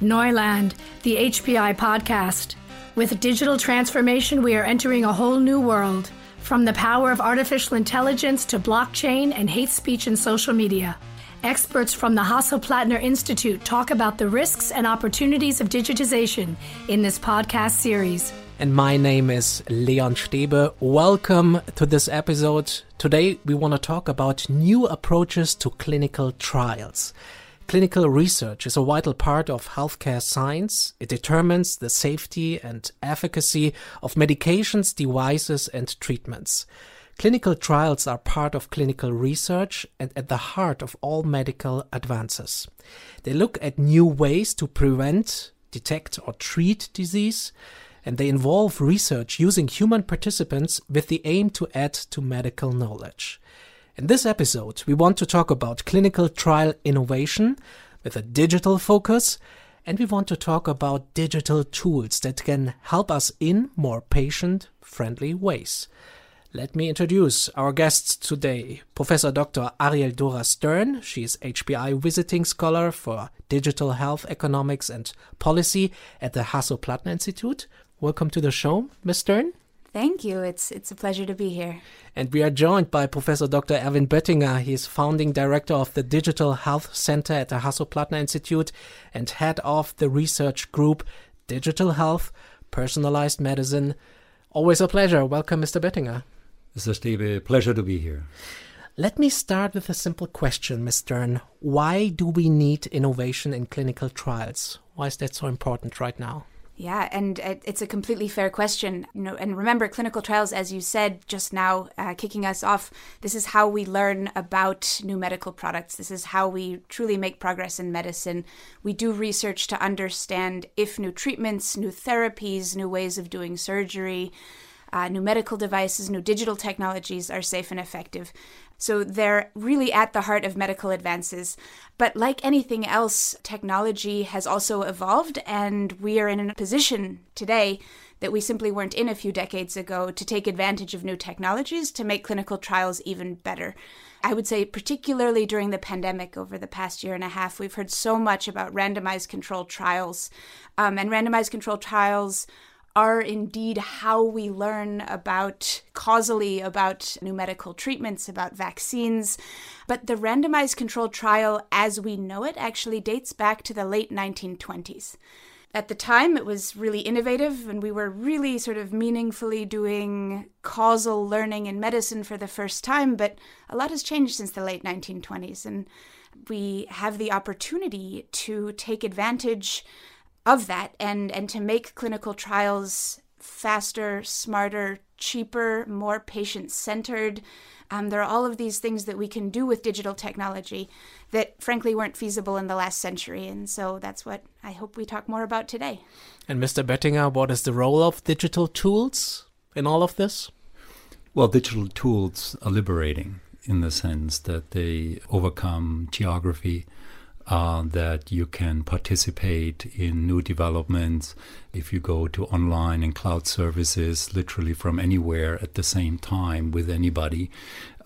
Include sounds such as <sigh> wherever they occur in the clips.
Neuland, the HPI podcast. With digital transformation, we are entering a whole new world. From the power of artificial intelligence to blockchain and hate speech in social media. Experts from the Hasso-Plattner Institute talk about the risks and opportunities of digitization in this podcast series. And my name is Leon Stebe. Welcome to this episode. Today we want to talk about new approaches to clinical trials. Clinical research is a vital part of healthcare science. It determines the safety and efficacy of medications, devices, and treatments. Clinical trials are part of clinical research and at the heart of all medical advances. They look at new ways to prevent, detect, or treat disease, and they involve research using human participants with the aim to add to medical knowledge. In this episode, we want to talk about clinical trial innovation with a digital focus, and we want to talk about digital tools that can help us in more patient friendly ways. Let me introduce our guests today. Professor Dr. Ariel Dora Stern. She is HPI visiting scholar for digital health economics and policy at the Hasso-Plattner Institute. Welcome to the show, Ms. Stern. Thank you. It's it's a pleasure to be here. And we are joined by Professor Dr. Erwin Böttinger. He is founding director of the Digital Health Center at the Hasso-Plattner Institute and head of the research group Digital Health, Personalized Medicine. Always a pleasure. Welcome, Mr. Böttinger. Mr. Stebe, pleasure to be here. Let me start with a simple question, Ms. Stern. Why do we need innovation in clinical trials? Why is that so important right now? Yeah, and it's a completely fair question. You know, and remember, clinical trials, as you said just now, uh, kicking us off. This is how we learn about new medical products. This is how we truly make progress in medicine. We do research to understand if new treatments, new therapies, new ways of doing surgery, uh, new medical devices, new digital technologies are safe and effective. So they're really at the heart of medical advances. But like anything else, technology has also evolved, and we are in a position today that we simply weren't in a few decades ago to take advantage of new technologies to make clinical trials even better. I would say, particularly during the pandemic over the past year and a half, we've heard so much about randomized controlled trials. Um, and randomized controlled trials are indeed how we learn about causally about new medical treatments, about vaccines. But the randomized controlled trial as we know it actually dates back to the late 1920s. At the time, it was really innovative, and we were really sort of meaningfully doing causal learning in medicine for the first time. But a lot has changed since the late 1920s, and we have the opportunity to take advantage of that and and to make clinical trials faster, smarter, cheaper, more patient centered. Um, there are all of these things that we can do with digital technology that frankly weren't feasible in the last century. And so that's what I hope we talk more about today. And Mr. Böttinger, what is the role of digital tools in all of this? Well, digital tools are liberating in the sense that they overcome geography, uh, that you can participate in new developments if you go to online and cloud services literally from anywhere at the same time with anybody.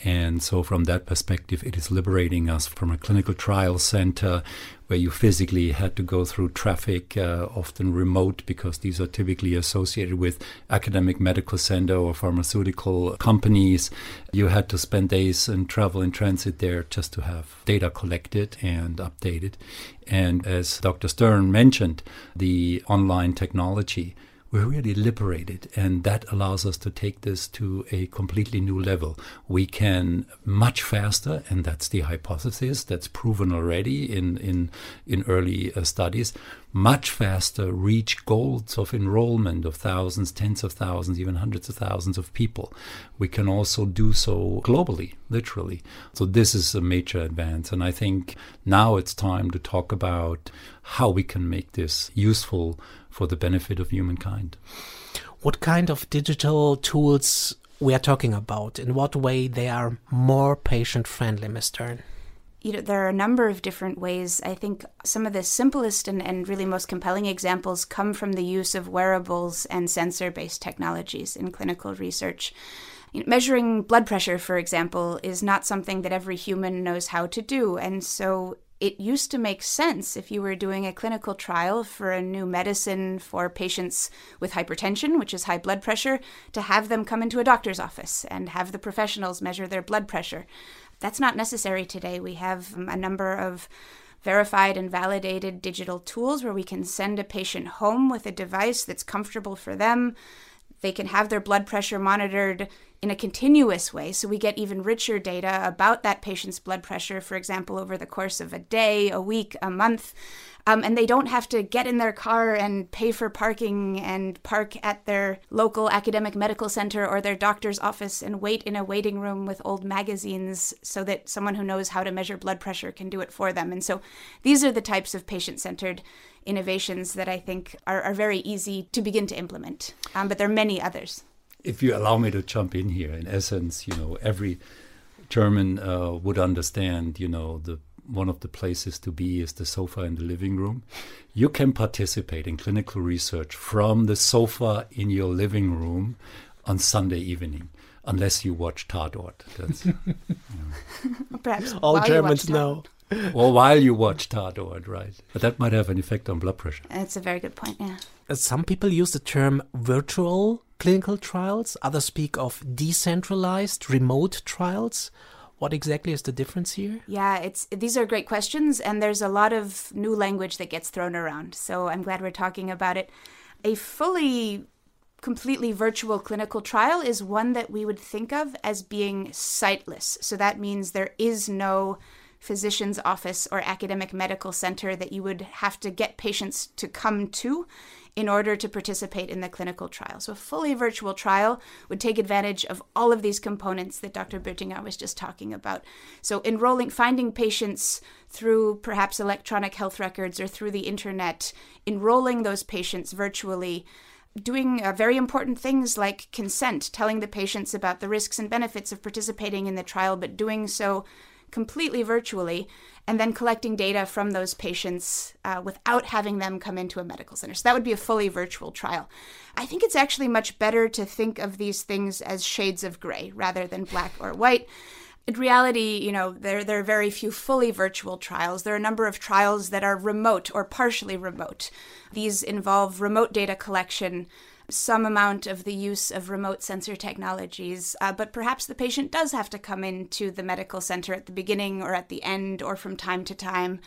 And so, from that perspective, it is liberating us from a clinical trial center where you physically had to go through traffic, uh, often remote, because these are typically associated with academic medical center or pharmaceutical companies. You had to spend days and travel in transit there just to have data collected and updated. And as Dr. Stern mentioned, the online technology we're really liberated. And that allows us to take this to a completely new level. We can much faster, and that's the hypothesis that's proven already in, in, in early uh, studies, much faster reach goals of enrollment of thousands, tens of thousands, even hundreds of thousands of people. We can also do so globally, literally. So, this is a major advance. And I think now it's time to talk about how we can make this useful for the benefit of humankind. What kind of digital tools we are talking about? In what way they are more patient friendly, Ms. Stern? You know, there are a number of different ways. I think some of the simplest and, and really most compelling examples come from the use of wearables and sensor based technologies in clinical research. Measuring blood pressure, for example, is not something that every human knows how to do. And so it used to make sense if you were doing a clinical trial for a new medicine for patients with hypertension, which is high blood pressure, to have them come into a doctor's office and have the professionals measure their blood pressure. That's not necessary today. We have um, a number of verified and validated digital tools where we can send a patient home with a device that's comfortable for them. They can have their blood pressure monitored in a continuous way. So we get even richer data about that patient's blood pressure, for example, over the course of a day, a week, a month. Um, and they don't have to get in their car and pay for parking and park at their local academic medical center or their doctor's office and wait in a waiting room with old magazines so that someone who knows how to measure blood pressure can do it for them. And so these are the types of patient centered innovations that I think are, are, very easy to begin to implement. Um, but there are many others if you allow me to jump in here, in essence, you know, every German uh, would understand, you know, the one of the places to be is the sofa in the living room. You can participate in clinical research from the sofa in your living room on Sunday evening, unless you watch Tatort. That's, <laughs> you know. Perhaps all Germans know. or while you watch Tatort, right? But that might have an effect on blood pressure. That's a very good point. Yeah. Uh, some people use the term virtual clinical trials. Others speak of decentralized remote trials. What exactly is the difference here? Yeah, it's these are great questions and there's a lot of new language that gets thrown around. So I'm glad we're talking about it. A fully completely virtual clinical trial is one that we would think of as being siteless. So that means there is no physician's office or academic medical center that you would have to get patients to come to in order to participate in the clinical trial. So, a fully virtual trial would take advantage of all of these components that Dr. Böttinger was just talking about. So, enrolling, finding patients through perhaps electronic health records or through the internet, enrolling those patients virtually doing uh, very important things like consent, telling the patients about the risks and benefits of participating in the trial, but doing so completely virtually, and then collecting data from those patients uh, without having them come into a medical center. So that would be a fully virtual trial. I think it's actually much better to think of these things as shades of gray rather than black or white. In reality, you know, there, there are very few fully virtual trials. There are a number of trials that are remote or partially remote. These involve remote data collection some amount of the use of remote sensor technologies, uh, but perhaps the patient does have to come into the medical center at the beginning or at the end or from time to time.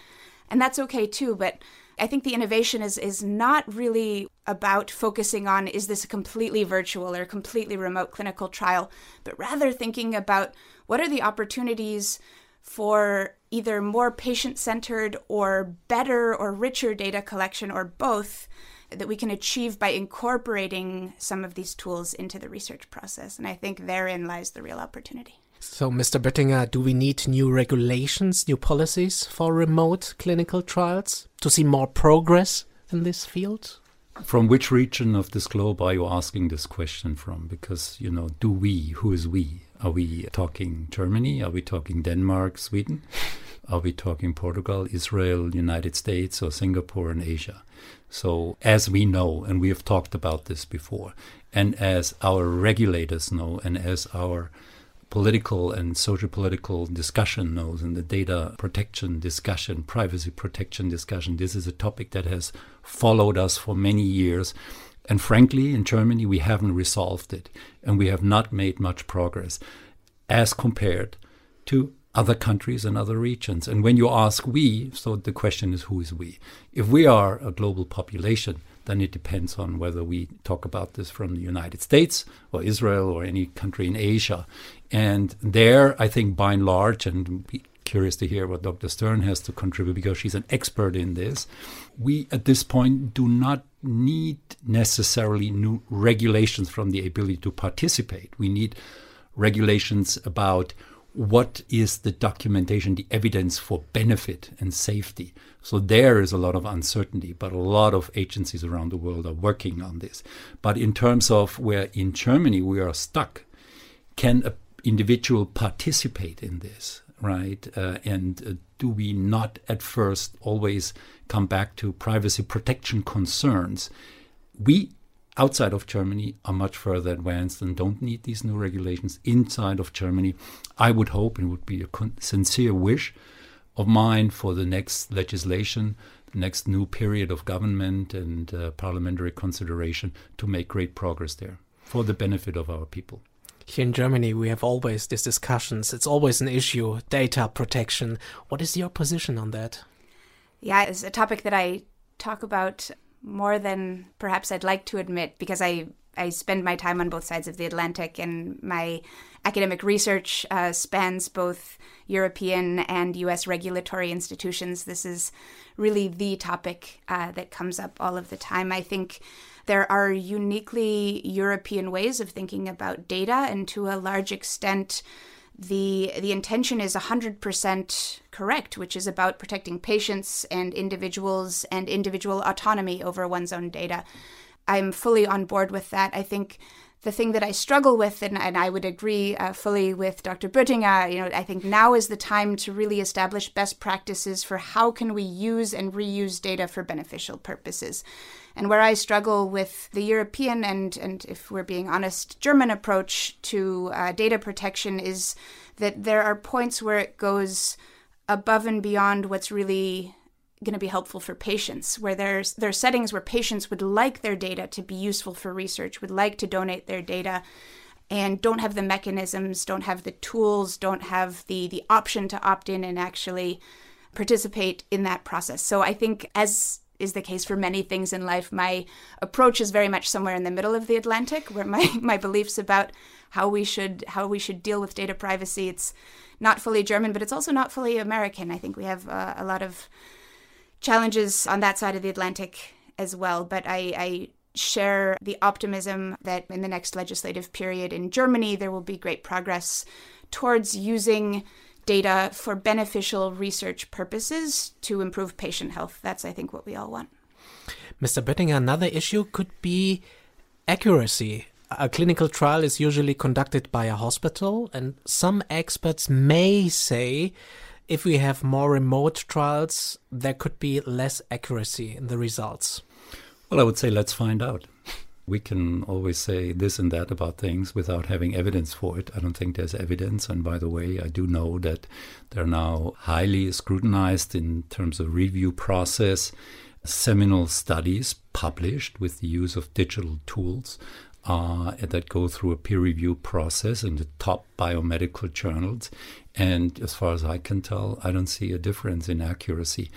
And that's okay too, but I think the innovation is is not really about focusing on is this a completely virtual or completely remote clinical trial, but rather thinking about what are the opportunities for either more patient centered or better or richer data collection or both that we can achieve by incorporating some of these tools into the research process. And I think therein lies the real opportunity. So, Mr. Böttinger, do we need new regulations, new policies for remote clinical trials to see more progress in this field? From which region of this globe are you asking this question from? Because, you know, do we, who is we? Are we talking Germany? Are we talking Denmark, Sweden? <laughs> Are we talking Portugal, Israel, United States, or Singapore and Asia? So, as we know, and we have talked about this before, and as our regulators know, and as our political and social political discussion knows, and the data protection discussion, privacy protection discussion, this is a topic that has followed us for many years. And frankly, in Germany, we haven't resolved it, and we have not made much progress as compared to other countries and other regions. And when you ask we, so the question is who is we? If we are a global population, then it depends on whether we talk about this from the United States or Israel or any country in Asia. And there, I think by and large, and be curious to hear what Dr. Stern has to contribute because she's an expert in this, we at this point do not need necessarily new regulations from the ability to participate. We need regulations about what is the documentation, the evidence for benefit and safety. So there is a lot of uncertainty, but a lot of agencies around the world are working on this. But in terms of where in Germany we are stuck, can an individual participate in this, right? Uh, and uh, do we not at first always come back to privacy protection concerns? We outside of Germany are much further advanced and don't need these new regulations. Inside of Germany, I would hope, and it would be a sincere wish, of mine for the next legislation, the next new period of government and uh, parliamentary consideration to make great progress there for the benefit of our people. Here in Germany, we have always these discussions. It's always an issue data protection. What is your position on that? Yeah, it's a topic that I talk about more than perhaps I'd like to admit because I, I spend my time on both sides of the Atlantic and my academic research uh, spans both European and US regulatory institutions. This is really the topic uh, that comes up all of the time. I think there are uniquely European ways of thinking about data, and to a large extent, the the intention is 100% correct which is about protecting patients and individuals and individual autonomy over one's own data. I'm fully on board with that. I think the thing that I struggle with, and, and I would agree uh, fully with Dr. Böttinger, you know, I think now is the time to really establish best practices for how can we use and reuse data for beneficial purposes. And where I struggle with the European and, and if we're being honest, German approach to uh, data protection is that there are points where it goes above and beyond what's really going to be helpful for patients where there's there are settings where patients would like their data to be useful for research would like to donate their data and don't have the mechanisms don't have the tools don't have the the option to opt in and actually participate in that process. So i think as is the case for many things in life my approach is very much somewhere in the middle of the atlantic where my <laughs> my beliefs about how we should how we should deal with data privacy it's not fully german but it's also not fully american. I think we have uh, a lot of challenges on that side of the Atlantic as well. But I, I share the optimism that in the next legislative period in Germany, there will be great progress towards using data for beneficial research purposes to improve patient health. That's, I think, what we all want. Mr. Böttinger, another issue could be accuracy. A clinical trial is usually conducted by a hospital, and some experts may say if we have more remote trials, there could be less accuracy in the results? Well, I would say let's find out. We can always say this and that about things without having evidence for it. I don't think there's evidence. And by the way, I do know that they're now highly scrutinized in terms of review process. Seminal studies published with the use of digital tools uh, that go through a peer review process in the top biomedical journals. And as far as I can tell, I don't see a difference in accuracy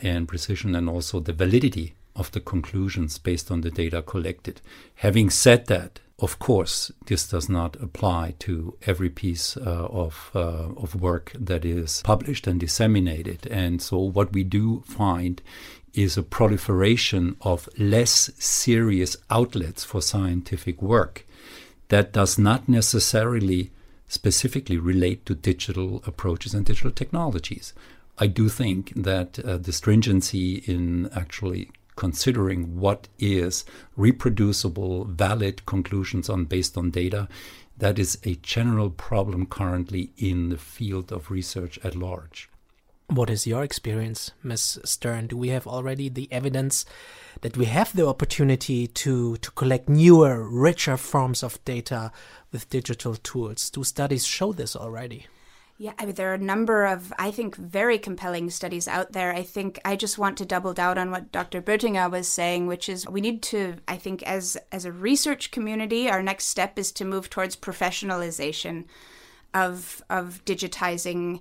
and precision and also the validity of the conclusions based on the data collected. Having said that, of course, this does not apply to every piece uh, of, uh, of work that is published and disseminated. And so, what we do find is a proliferation of less serious outlets for scientific work that does not necessarily specifically relate to digital approaches and digital technologies. I do think that uh, the stringency in actually considering what is reproducible, valid conclusions on based on data, that is a general problem currently in the field of research at large. What is your experience, Ms. Stern? Do we have already the evidence that we have the opportunity to, to collect newer, richer forms of data with digital tools? Do studies show this already? Yeah, I mean, there are a number of, I think, very compelling studies out there. I think I just want to double down on what Dr. Böttinger was saying, which is we need to, I think, as as a research community, our next step is to move towards professionalization of of digitizing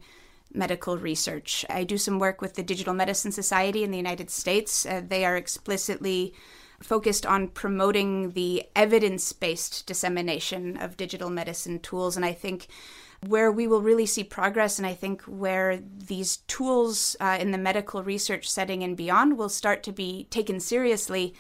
medical research. I do some work with the Digital Medicine Society in the United States. Uh, they are explicitly focused on promoting the evidence based dissemination of digital medicine tools. And I think where we will really see progress, and I think where these tools uh, in the medical research setting and beyond will start to be taken seriously,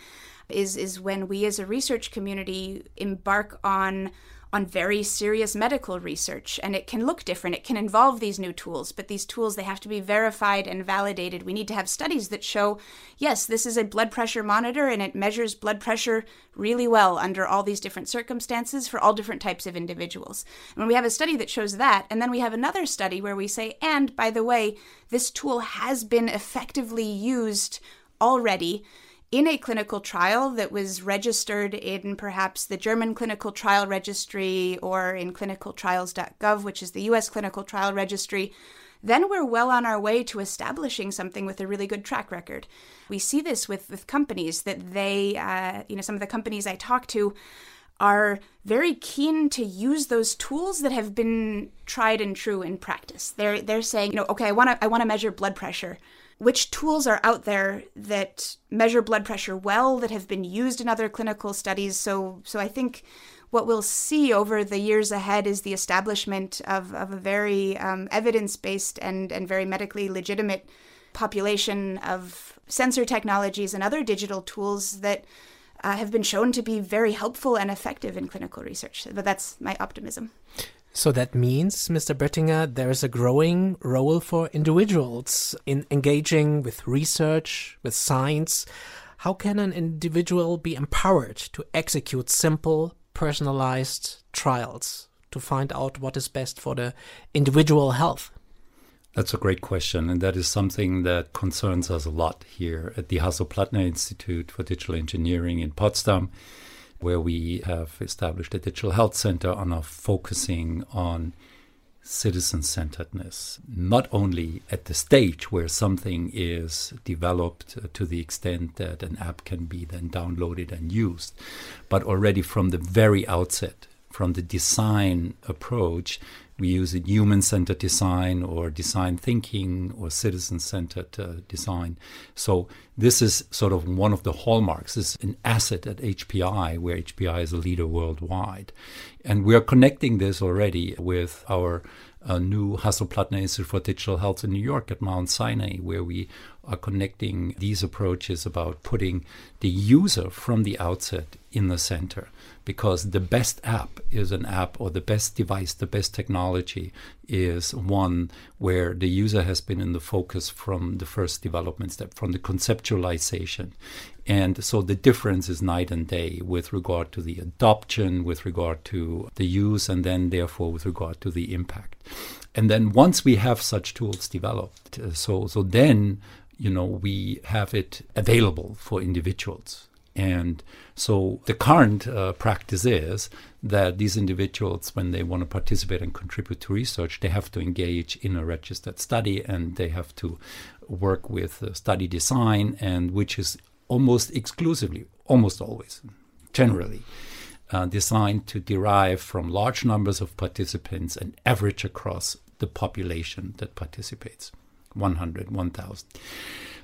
is, is when we as a research community embark on on very serious medical research and it can look different. It can involve these new tools but these tools they have to be verified and validated. We need to have studies that show yes this is a blood pressure monitor and it measures blood pressure really well under all these different circumstances for all different types of individuals. And when we have a study that shows that and then we have another study where we say and by the way this tool has been effectively used already in a clinical trial that was registered in perhaps the German clinical trial registry or in clinicaltrials.gov, which is the US clinical trial registry, then we're well on our way to establishing something with a really good track record. We see this with, with companies that they, uh, you know, some of the companies I talk to are very keen to use those tools that have been tried and true in practice. They're they're saying, you know, okay, I want to I want to measure blood pressure. Which tools are out there that measure blood pressure well that have been used in other clinical studies? So so I think what we'll see over the years ahead is the establishment of, of a very um, evidence based and, and very medically legitimate population of sensor technologies and other digital tools that uh, have been shown to be very helpful and effective in clinical research. But that's my optimism. So that means, Mr. Böttinger, there is a growing role for individuals in engaging with research, with science. How can an individual be empowered to execute simple, personalized trials to find out what is best for the individual health? That's a great question, and that is something that concerns us a lot here at the Hasso-Plattner Institute for Digital Engineering in Potsdam, where we have established a digital health center on our focusing on citizen centeredness, not only at the stage where something is developed to the extent that an app can be then downloaded and used, but already from the very outset, from the design approach, we use it human centered design or design thinking or citizen centered uh, design. So, this is sort of one of the hallmarks. This is an asset at HPI, where HPI is a leader worldwide. And we are connecting this already with our uh, new Hasso-Plattner Institute for Digital Health in New York at Mount Sinai, where we are connecting these approaches about putting the user from the outset in the center because the best app is an app or the best device, the best technology is one where the user has been in the focus from the first development step, from the conceptualization. And so the difference is night and day with regard to the adoption, with regard to the use, and then therefore with regard to the impact. And then once we have such tools developed, uh, so so then you know we have it available for individuals and so the current uh, practice is that these individuals, when they want to participate and contribute to research, they have to engage in a registered study and they have to work with uh, study design, and which is almost exclusively, almost always, generally. Uh, designed to derive from large numbers of participants and average across the population that participates 100, 1000.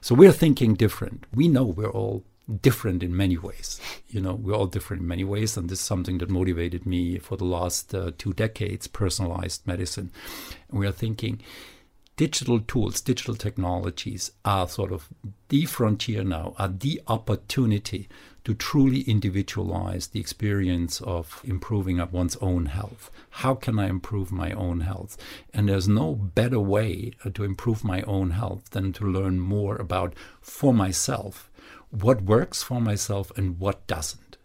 So we're thinking different. We know we're all different in many ways. You know, we're all different in many ways, and this is something that motivated me for the last uh, two decades personalized medicine. And we are thinking digital tools, digital technologies are sort of the frontier now, are the opportunity to truly individualize the experience of improving up one's own health. How can I improve my own health? And there's no better way uh, to improve my own health than to learn more about for myself what works for myself and what doesn't.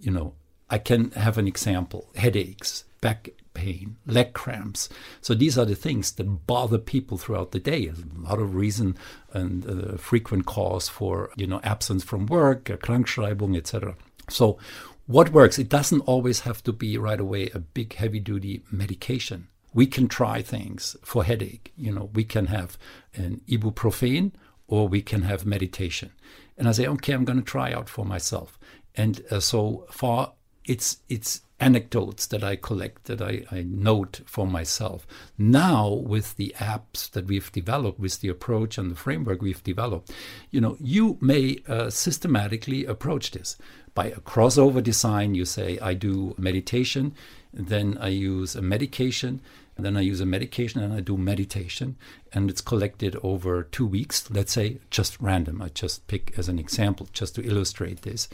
You know, I can have an example headaches, back pain, leg cramps. So these are the things that bother people throughout the day. A lot of reason and uh, frequent cause for, you know, absence from work, Krankschreibung, etc. So what works? It doesn't always have to be right away a big heavy duty medication. We can try things for headache. You know, we can have an ibuprofen or we can have meditation. And I say, okay, I'm going to try out for myself. And uh, so far, it's it's anecdotes that I collect, that I, I note for myself. Now, with the apps that we've developed, with the approach and the framework we've developed, you know, you may uh, systematically approach this by a crossover design. You say, I do meditation, then I use a medication, then I use a medication and I do meditation, and it's collected over two weeks. Let's say just random. I just pick as an example just to illustrate this,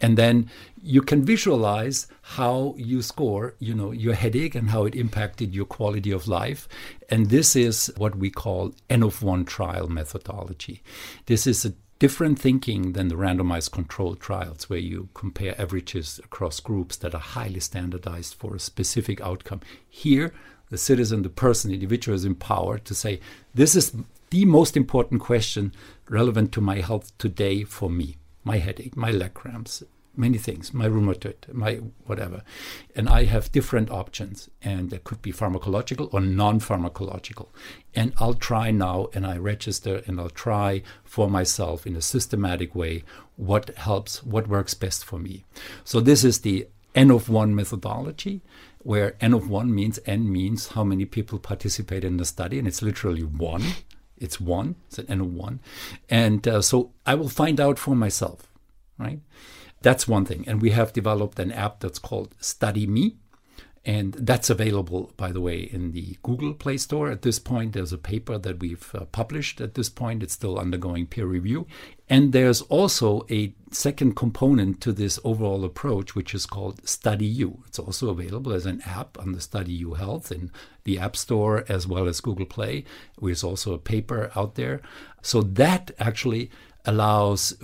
and then you can visualize how you score, you know, your headache and how it impacted your quality of life. And this is what we call N of one trial methodology. This is a different thinking than the randomized controlled trials where you compare averages across groups that are highly standardized for a specific outcome. Here, the citizen, the person, individual is empowered to say, this is the most important question relevant to my health today for me my headache, my leg cramps, many things, my rheumatoid, my whatever. And I have different options, and there could be pharmacological or non pharmacological. And I'll try now, and I register, and I'll try for myself in a systematic way what helps, what works best for me. So this is the N of one methodology, where N of one means N means how many people participate in the study, and it's literally one. It's one, it's an N of one. And uh, so I will find out for myself, right? That's one thing. And we have developed an app that's called Study Me. And that's available, by the way, in the Google Play Store. At this point, there's a paper that we've uh, published. At this point, it's still undergoing peer review. And there's also a second component to this overall approach, which is called Study You. It's also available as an app on the Study You Health in the App Store as well as Google Play. There's also a paper out there. So that actually allows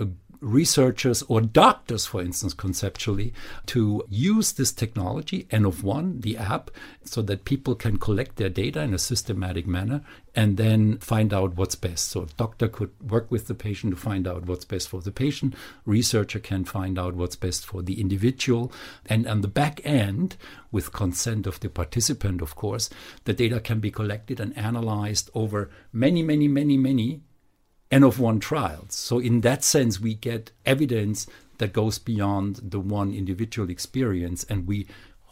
researchers or doctors, for instance, conceptually, to use this technology, N of one, the app, so that people can collect their data in a systematic manner and then find out what's best. So a doctor could work with the patient to find out what's best for the patient. Researcher can find out what's best for the individual. And on the back end, with consent of the participant, of course, the data can be collected and analyzed over many, many, many, many N of one trials. So, in that sense, we get evidence that goes beyond the one individual experience, and we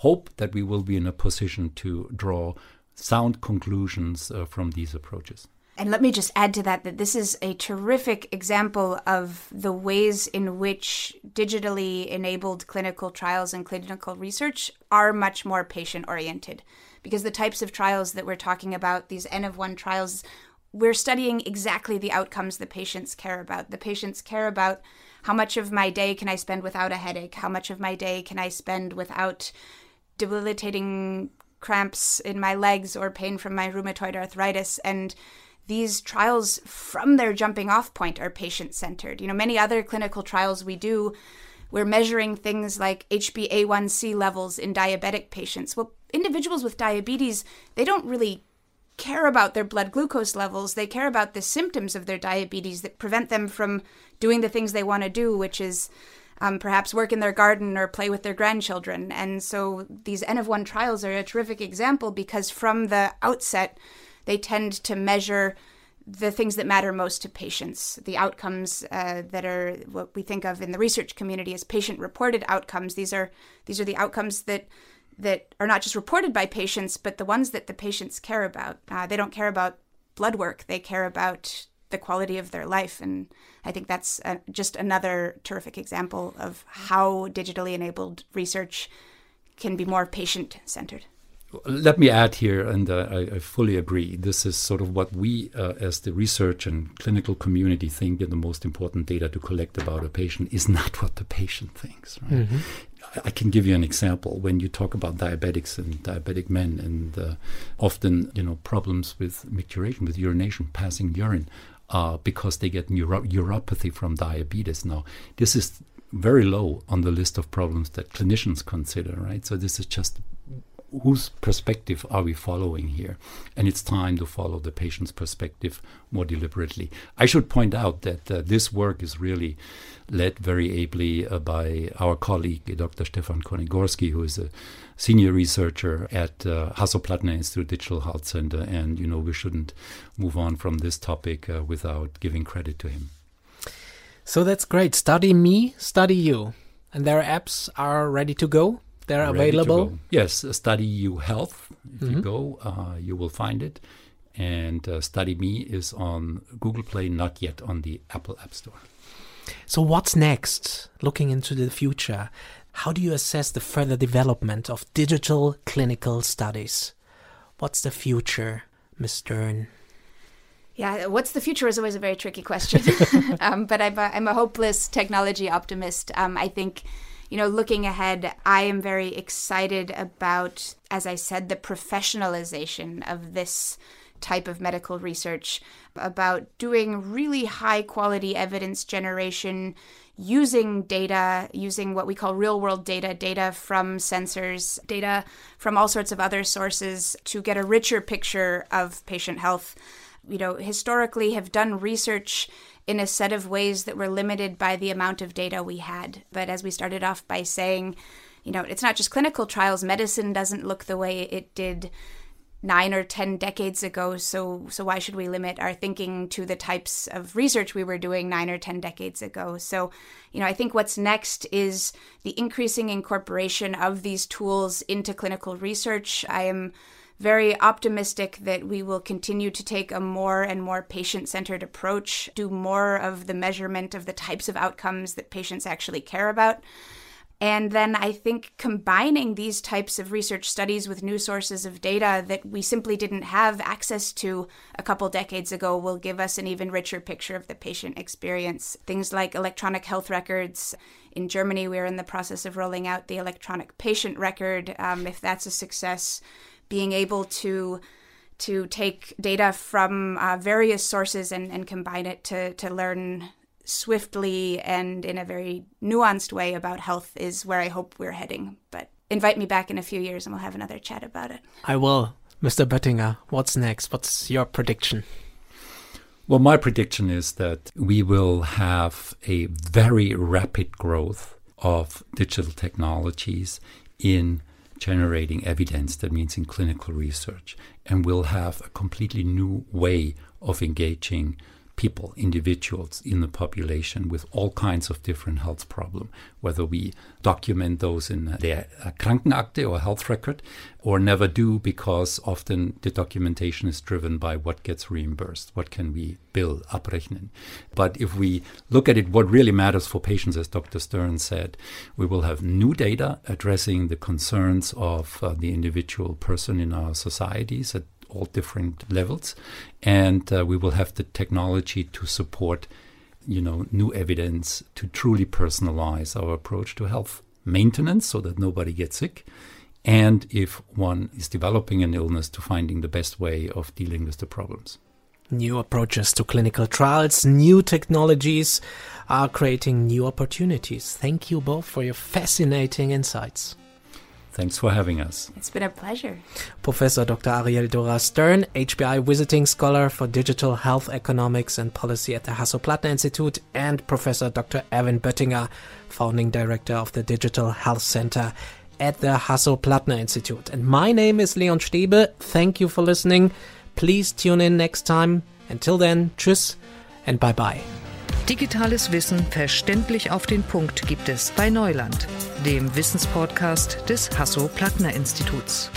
hope that we will be in a position to draw sound conclusions uh, from these approaches. And let me just add to that that this is a terrific example of the ways in which digitally enabled clinical trials and clinical research are much more patient oriented. Because the types of trials that we're talking about, these N of one trials, we're studying exactly the outcomes the patients care about. The patients care about how much of my day can I spend without a headache? How much of my day can I spend without debilitating cramps in my legs or pain from my rheumatoid arthritis? And these trials, from their jumping off point, are patient centered. You know, many other clinical trials we do, we're measuring things like HbA1c levels in diabetic patients. Well, individuals with diabetes, they don't really care about their blood glucose levels. They care about the symptoms of their diabetes that prevent them from doing the things they want to do, which is um, perhaps work in their garden or play with their grandchildren. And so these N of one trials are a terrific example because from the outset, they tend to measure the things that matter most to patients, the outcomes uh, that are what we think of in the research community as patient-reported outcomes. These are these are the outcomes that that are not just reported by patients, but the ones that the patients care about. Uh, they don't care about blood work; they care about the quality of their life, and I think that's a, just another terrific example of how digitally enabled research can be more patient-centered. Let me add here, and uh, I, I, fully agree. This is sort of what we, uh, as the research and clinical community, think the most important data to collect about a patient is not what the patient thinks. Right? Mm-hmm. I can give you an example. When you talk about diabetics and diabetic men, and uh, often you know problems with micturition, with urination, passing urine, uh, because they get neuro- uropathy from diabetes. Now, this is very low on the list of problems that clinicians consider. Right. So this is just whose perspective are we following here? And it's time to follow the patient's perspective more deliberately. I should point out that uh, this work is really led very ably uh, by our colleague, Dr. Stefan Konigorski, who is a senior researcher at uh, Hasso-Plattner Institute Digital Health Center. And, you know, we shouldn't move on from this topic uh, without giving credit to him. So that's great. Study me, study you. And their apps are ready to go? They're available? Yes, Study You Health. If mm-hmm. you go, uh, you will find it. And uh, Study Me is on Google Play, not yet on the Apple App Store. So, what's next? Looking into the future, how do you assess the further development of digital clinical studies? What's the future, Ms. Stern? Yeah, what's the future is always a very tricky question. <laughs> um, but I'm a, I'm a hopeless technology optimist. Um, I think you know, looking ahead, I am very excited about, as I said, the professionalization of this type of medical research, about doing really high quality evidence generation using data, using what we call real world data, data from sensors, data from all sorts of other sources to get a richer picture of patient health. You know, historically have done research in a set of ways that were limited by the amount of data we had. But as we started off by saying, you know, it's not just clinical trials. Medicine doesn't look the way it did nine or ten decades ago. So, so why should we limit our thinking to the types of research we were doing nine or ten decades ago? So, you know, I think what's next is the increasing incorporation of these tools into clinical research. I am very optimistic that we will continue to take a more and more patient centered approach, do more of the measurement of the types of outcomes that patients actually care about. And then I think combining these types of research studies with new sources of data that we simply didn't have access to a couple decades ago will give us an even richer picture of the patient experience. Things like electronic health records. In Germany, we're in the process of rolling out the electronic patient record. Um, if that's a success, being able to to take data from uh, various sources and, and combine it to, to learn swiftly and in a very nuanced way about health is where I hope we're heading. But invite me back in a few years and we'll have another chat about it. I will. Mr. Böttinger, what's next? What's your prediction? Well, my prediction is that we will have a very rapid growth of digital technologies in generating evidence, that means in clinical research, and we'll have a completely new way of engaging people, individuals in the population with all kinds of different health problems, whether we document those in their uh, Krankenakte or health record or never do because often the documentation is driven by what gets reimbursed, what can we bill, abrechnen. But if we look at it, what really matters for patients, as Dr. Stern said, we will have new data addressing the concerns of uh, the individual person in our societies at all different levels, and uh, we will have the technology to support, you know, new evidence to truly personalize our approach to health maintenance, so that nobody gets sick. And if one is developing an illness, to finding the best way of dealing with the problems. New approaches to clinical trials, new technologies are creating new opportunities. Thank you both for your fascinating insights. Thanks for having us. It's been a pleasure. Professor Dr. Ariel Dora Stern, HPI Visiting Scholar for Digital Health Economics and Policy at the Hasso-Plattner Institute, and Professor Dr. Erwin Böttinger, Founding Director of the Digital Health Center at the Hasso-Plattner Institute. And my name is Leon Stebe. Thank you for listening. Please tune in next time. Until then, tschüss and bye bye. Digitales Wissen verständlich auf den Punkt gibt es bei Neuland, dem Wissenspodcast des Hasso-Plattner Instituts.